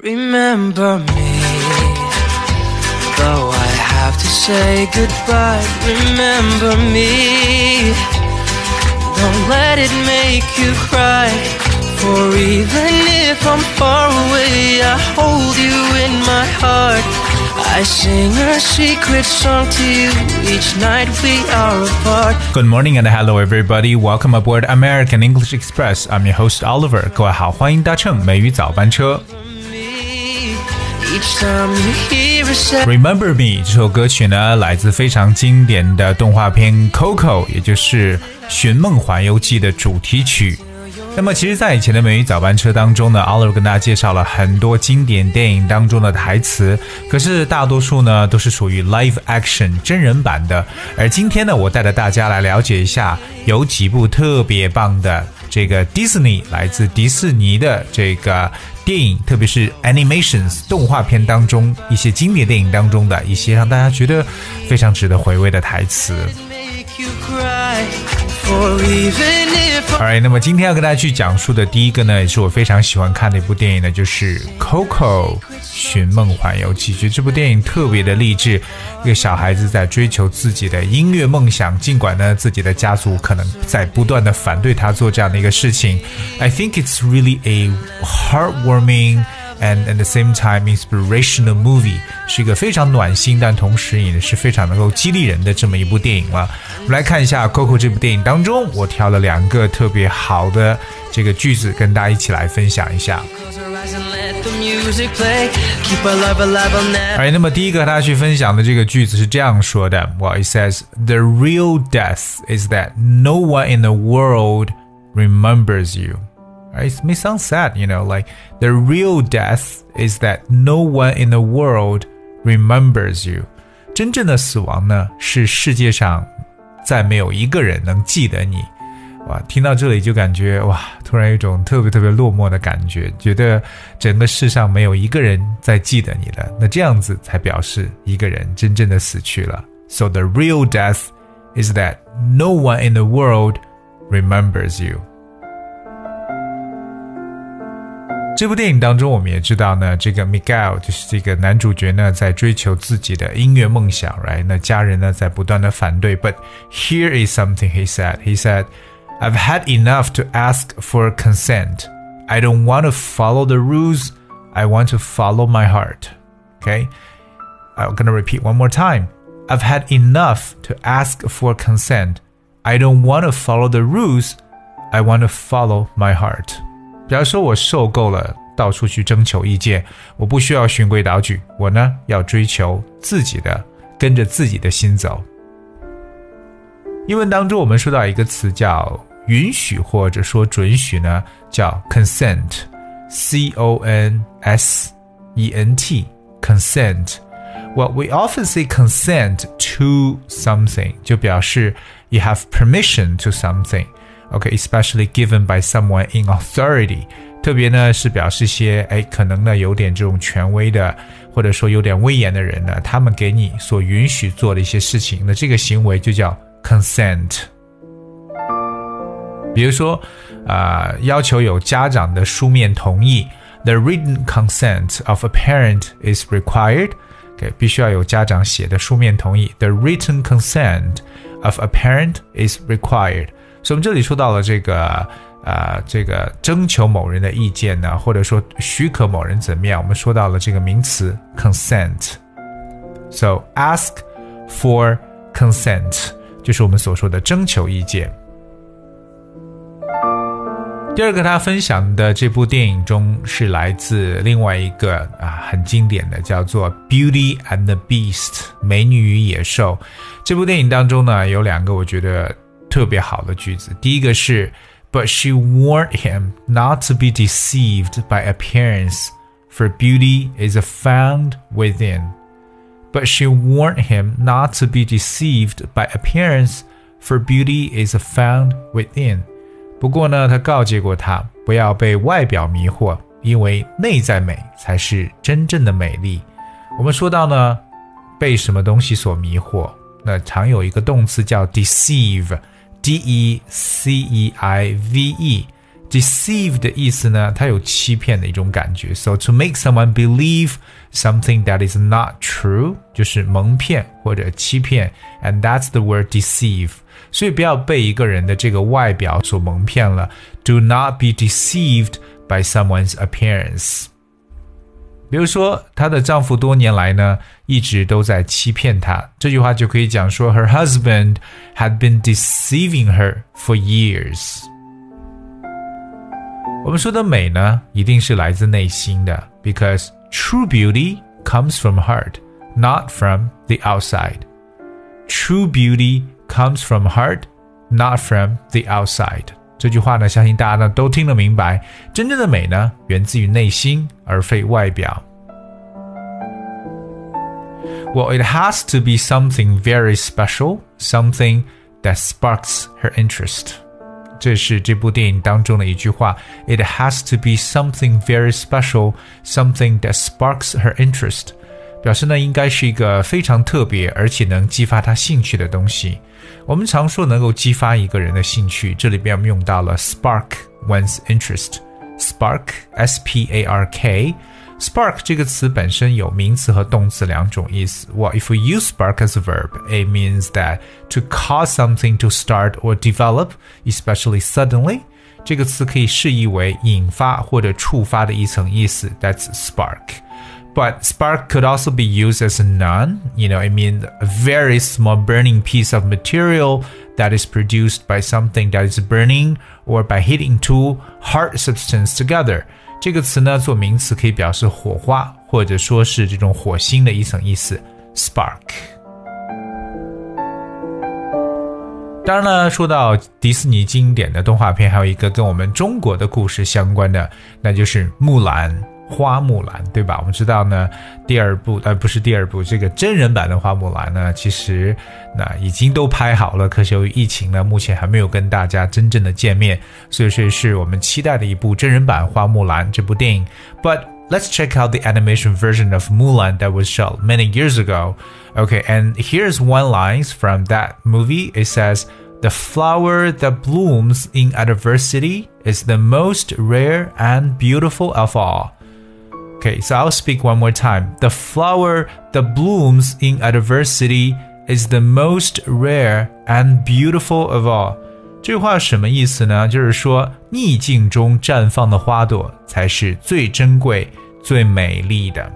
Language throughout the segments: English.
Remember me, though I have to say goodbye. Remember me, don't let it make you cry. For even if I'm far away, I hold you in my heart. I sing a secret song to you each night we are apart. Good morning and hello everybody. Welcome aboard American English Express. I'm your host Oliver. 各位好，欢迎搭乘美语早班车。 Remember Me 这首歌曲呢，来自非常经典的动画片《Coco》，也就是《寻梦环游记》的主题曲。那么，其实，在以前的美语早班车当中呢，Oliver 跟大家介绍了很多经典电影当中的台词，可是大多数呢都是属于 live action 真人版的。而今天呢，我带着大家来了解一下，有几部特别棒的这个 Disney 来自迪士尼的这个电影，特别是 animations 动画片当中一些经典电影当中的一些让大家觉得非常值得回味的台词。Make you cry. For even if I'm Alright，那么今天要跟大家去讲述的第一个呢，也是我非常喜欢看的一部电影呢，就是《Coco 寻梦环游记》。觉得这部电影特别的励志，一个小孩子在追求自己的音乐梦想，尽管呢自己的家族可能在不断的反对他做这样的一个事情。I think it's really a heartwarming. And at the same time, inspirational movie 是一个非常暖心，但同时也是非常能够激励人的这么一部电影了。我们来看一下《Coco》这部电影当中，我挑了两个特别好的这个句子，跟大家一起来分享一下。 close our eyes and let the music play. Keep our love alive, I'll never. 哎，那么第一个和大家去分享的这个句子是这样说的：Well, it says the real death is that no one in the world remembers you. Right? It may sound sad, you know, like the real death is that no one in the world remembers you. 真正的死亡呢，是世界上再没有一个人能记得你。哇，听到这里就感觉哇，突然有一种特别特别落寞的感觉，觉得整个世上没有一个人在记得你了。那这样子才表示一个人真正的死去了。So the real death is that no one in the world remembers you. 这部电影当中，我们也知道呢，这个 Miguel 就是这个男主角呢，在追求自己的音乐梦想，right？那家人呢，在不断的反对。But here is something he said. He said, "I've had enough to ask for consent. I don't want to follow the rules. I want to follow my heart." Okay, I'm gonna repeat one more time. I've had enough to ask for consent. I don't want to follow the rules. I want to follow my heart. 比方说，我受够了到处去征求意见，我不需要循规蹈矩，我呢要追求自己的，跟着自己的心走。英文当中，我们说到一个词叫允许或者说准许呢，叫 consent，c o n s e n t，consent。Well, we often say consent to something，就表示 you have permission to something。OK，especially given by someone in authority，特别呢是表示一些哎，可能呢有点这种权威的，或者说有点威严的人呢，他们给你所允许做的一些事情，那这个行为就叫 consent。比如说，啊、要求有家长的书面同意，the written consent of a parent is required。OK，必须要有家长写的书面同意，the written consent of a parent is required。所以我们这里说到了这个呃，这个征求某人的意见呢，或者说许可某人怎么样，我们说到了这个名词 consent。So ask for consent 就是我们所说的征求意见。第二个他分享的这部电影中是来自另外一个啊很经典的，叫做《Beauty and the Beast》美女与野兽。这部电影当中呢有两个我觉得特别好的句子，第一个是 But she warned him not to be deceived by appearance, for beauty is found within. But she warned him not to be deceived by appearance, for beauty is found within. 不过呢，他告诫过他不要被外表迷惑，因为内在美才是真正的美丽。我们说到呢，被什么东西所迷惑，那常有一个动词叫 deceive，d e c e i v e。 deceive 的意思呢，它有欺骗的一种感觉。So to make someone believe something that is not true，就是蒙骗或者欺骗，and that's the word deceive。所以不要被一个人的这个外表所蒙骗了。Do not be deceived by someone's appearance。 比如说，她的丈夫多年来呢一直都在欺骗她，这句话就可以讲说，Her husband had been deceiving her for years。我们说的美呢，一定是来自内心的，because true beauty comes from heart, not from the outside. True beauty comes from heart, not from the outside. 这句话呢，相信大家呢都听得明白。真正的美呢，源自于内心，而非外表。Well, it has to be something very special, something that sparks her interest. 这是这部电影当中的一句话。It has to be something very special, something that sparks her interest. 表示呢，应该是一个非常特别而且能激发他兴趣的东西。 我们常说能够激发一个人的兴趣，这里边我们用到了 spark one's interest。spark，s p a r k。Spark 这个词本身有名词和动词两种意思。Well, if we use spark as a verb, it means that to cause something to start or develop, especially suddenly. 这个词可以释义为引发或者触发的一层意思。That's spark. but spark could also be used as a noun. You know, I mean, a very small burning piece of material that is produced by something that is burning or by hitting two hard substance together. 花木兰，对吧？我们知道呢，第二部呃不是第二部，这个真人版的花木兰呢，其实那已经都拍好了，可是由于疫情呢，目前还没有跟大家真正的见面，所以说是我们期待的一部真人版花木兰这部电影。But let's check out the animation version of Mulan that was shot many years ago. Okay, and here's one line from that movie. It says. The flower that blooms in adversity is the most rare and beautiful of all. Okay, so I'll speak one more time. The flower that blooms in adversity is the most rare and beautiful of all. 这句话什么意思呢？就是说，逆境中绽放的花朵才是最珍贵、最美丽的。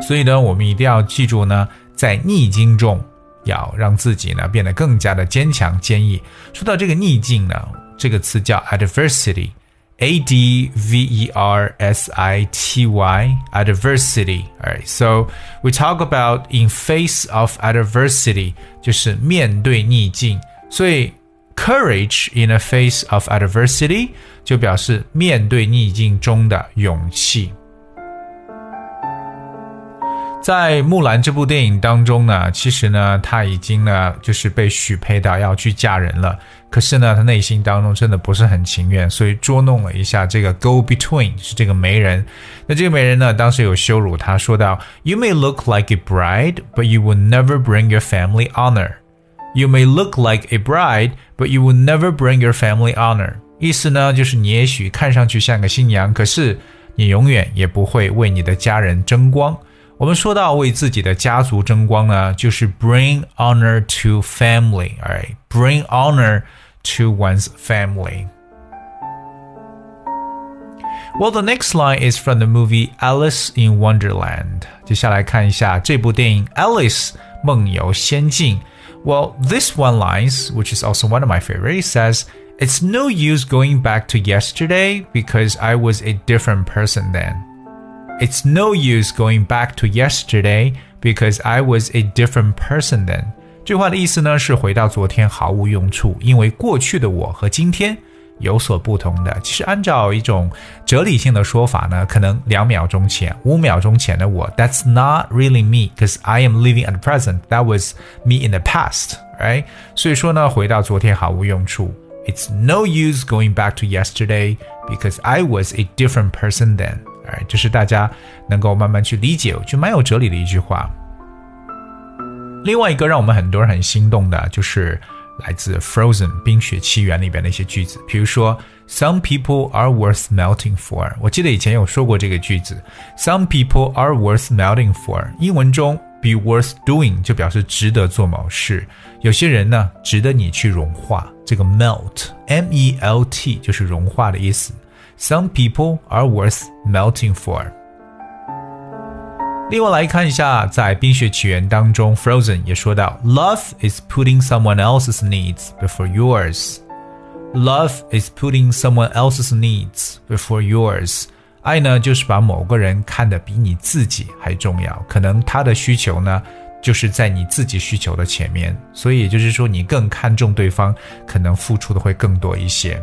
所以呢，我们一定要记住呢，在逆境中要让自己呢变得更加的坚强、坚毅。说到这个逆境呢，这个词叫 adversity。 a D V E R S I T Y, adversity. Alright, so we talk about in face of adversity, 就是面对逆境。所以 courage in a face of adversity 就表示面对逆境中的勇气。 在《木兰》这部电影当中呢，其实呢，她已经呢，就是被许配到要去嫁人了。可是呢，她内心当中真的不是很情愿，所以捉弄了一下这个 Go Between，是这个媒人。那这个媒人呢，当时有羞辱她，说道：“You may look like a bride, but you will never bring your family honor. You may look like a bride, but you will never bring your family honor。”意思呢，就是你也许看上去像个新娘，可是你永远也不会为你的家人争光。我们说到为自己的家族争光呢，就是 bring honor to family，哎，bring honor to one's family。Well, the next line is from the movie Alice in Wonderland。接下来看一下这部电影《Alice 梦游仙境》。Well, this one lines, which is also one of my favorites, says, "It's no use going back to yesterday because I was a different person then." It's no use going back to yesterday because I was a different person then。这话的意思呢是回到昨天毫无用处，因为过去的我和今天有所不同的。其实按照一种哲理性的说法呢，可能两秒钟前、五秒钟前的我，That's not really me because I am living at the present. That was me in the past, right? 所以说呢，回到昨天毫无用处。It's no use going back to yesterday because I was a different person then. 哎，这是大家能够慢慢去理解，就蛮有哲理的一句话。另外一个让我们很多人很心动的，就是来自《Frozen》冰雪奇缘里边的一些句子，比如说 "Some people are worth melting for"。我记得以前有说过这个句子，"Some people are worth melting for"。英文中 "be worth doing" 就表示值得做某事，有些人呢值得你去融化。这个 melt，M-E-L-T 就是融化的意思。Some people are worth melting for。另外来看一下，在《冰雪奇缘》当中，Frozen 也说到，Love is putting someone else's needs before yours. Love is putting someone else's needs before yours. 爱呢，就是把某个人看得比你自己还重要。可能他的需求呢，就是在你自己需求的前面，所以也就是说，你更看重对方，可能付出的会更多一些。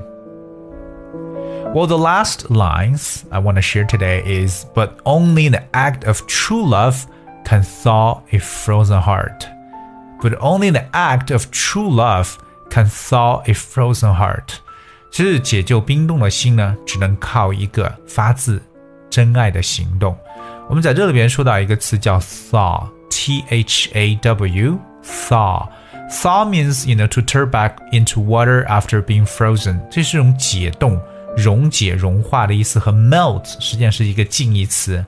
Well, the last lines I want to share today is But only the act of true love can thaw a frozen heart. But only the act of true love can thaw a frozen heart. 其实解救冰冻的心呢，只能靠一个发自真爱的行动。我们在这里边说到一个词叫 thaw，t h a w，thaw。Thaw means you know to turn back into water after being frozen，这是一种解冻。 溶解、融化的意思和 melt 实际上是一个近义词，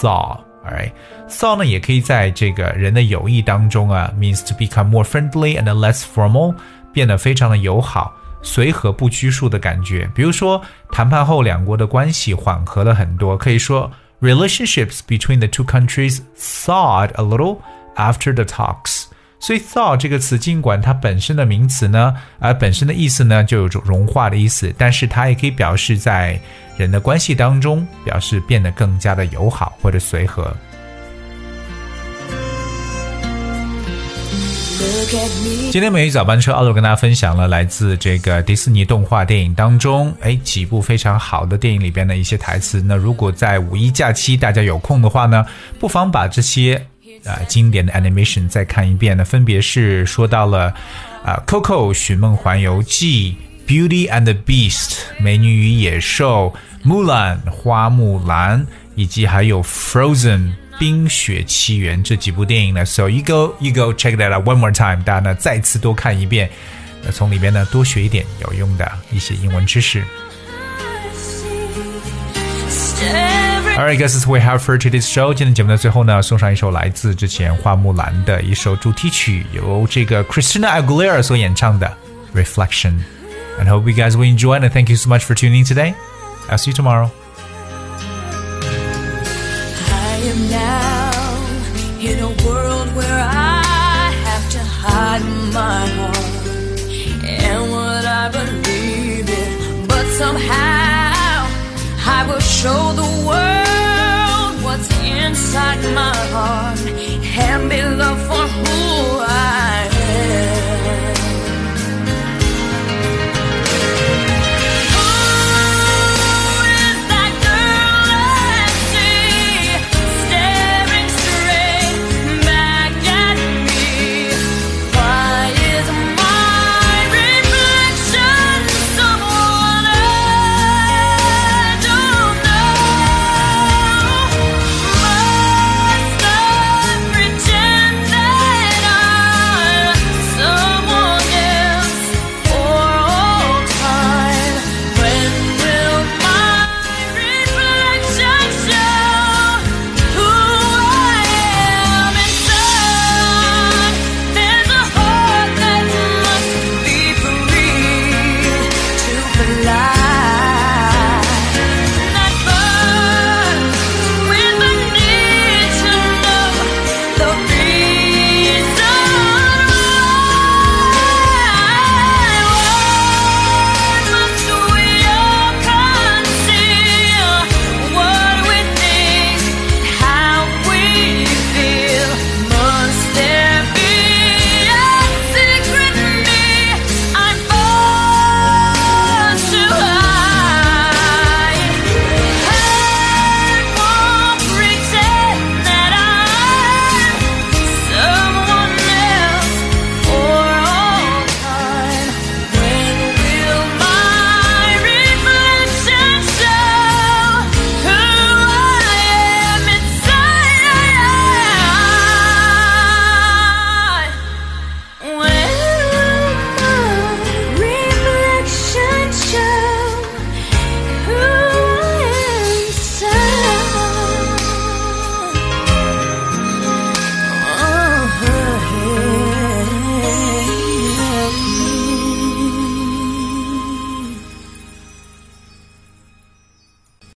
thaw。Alright，thaw 呢也可以在这个人的友谊当中啊，means to become more friendly and less formal，变得非常的友好、随和、不拘束的感觉。比如说，谈判后两国的关系缓和了很多，可以说 relationships between the two countries thawed a little after the talks。 所以 thaw 这个词，尽管它本身的名词呢，而本身的意思呢就有种融化的意思，但是它也可以表示在人的关系当中，表示变得更加的友好或者随和。今天美语早班车，奥罗跟大家分享了来自这个迪士尼动画电影当中，哎，几部非常好的电影里边的一些台词。那如果在五一假期大家有空的话呢，不妨把这些。啊，经典的 animation 再看一遍呢，分别是说到了啊，《Coco 寻梦环游记》、《Beauty and the Beast》美女与野兽、《Mulan 花木兰》，以及还有《Frozen 冰雪奇缘》这几部电影呢。So you go, you go check that out one more time，大家呢再次多看一遍，那从里边呢多学一点有用的一些英文知识。Alright, guys, this is we have for today's show. 今天节目的最后呢，送上一首来自之前花木兰的一首主题曲，由这个 Christina Aguilera 所演唱的《Reflection》。And hope you guys will enjoy. And thank you so much for tuning in today. I'll see you tomorrow. I am now in a world where I have to hide my heart inside my heart. And be loved for who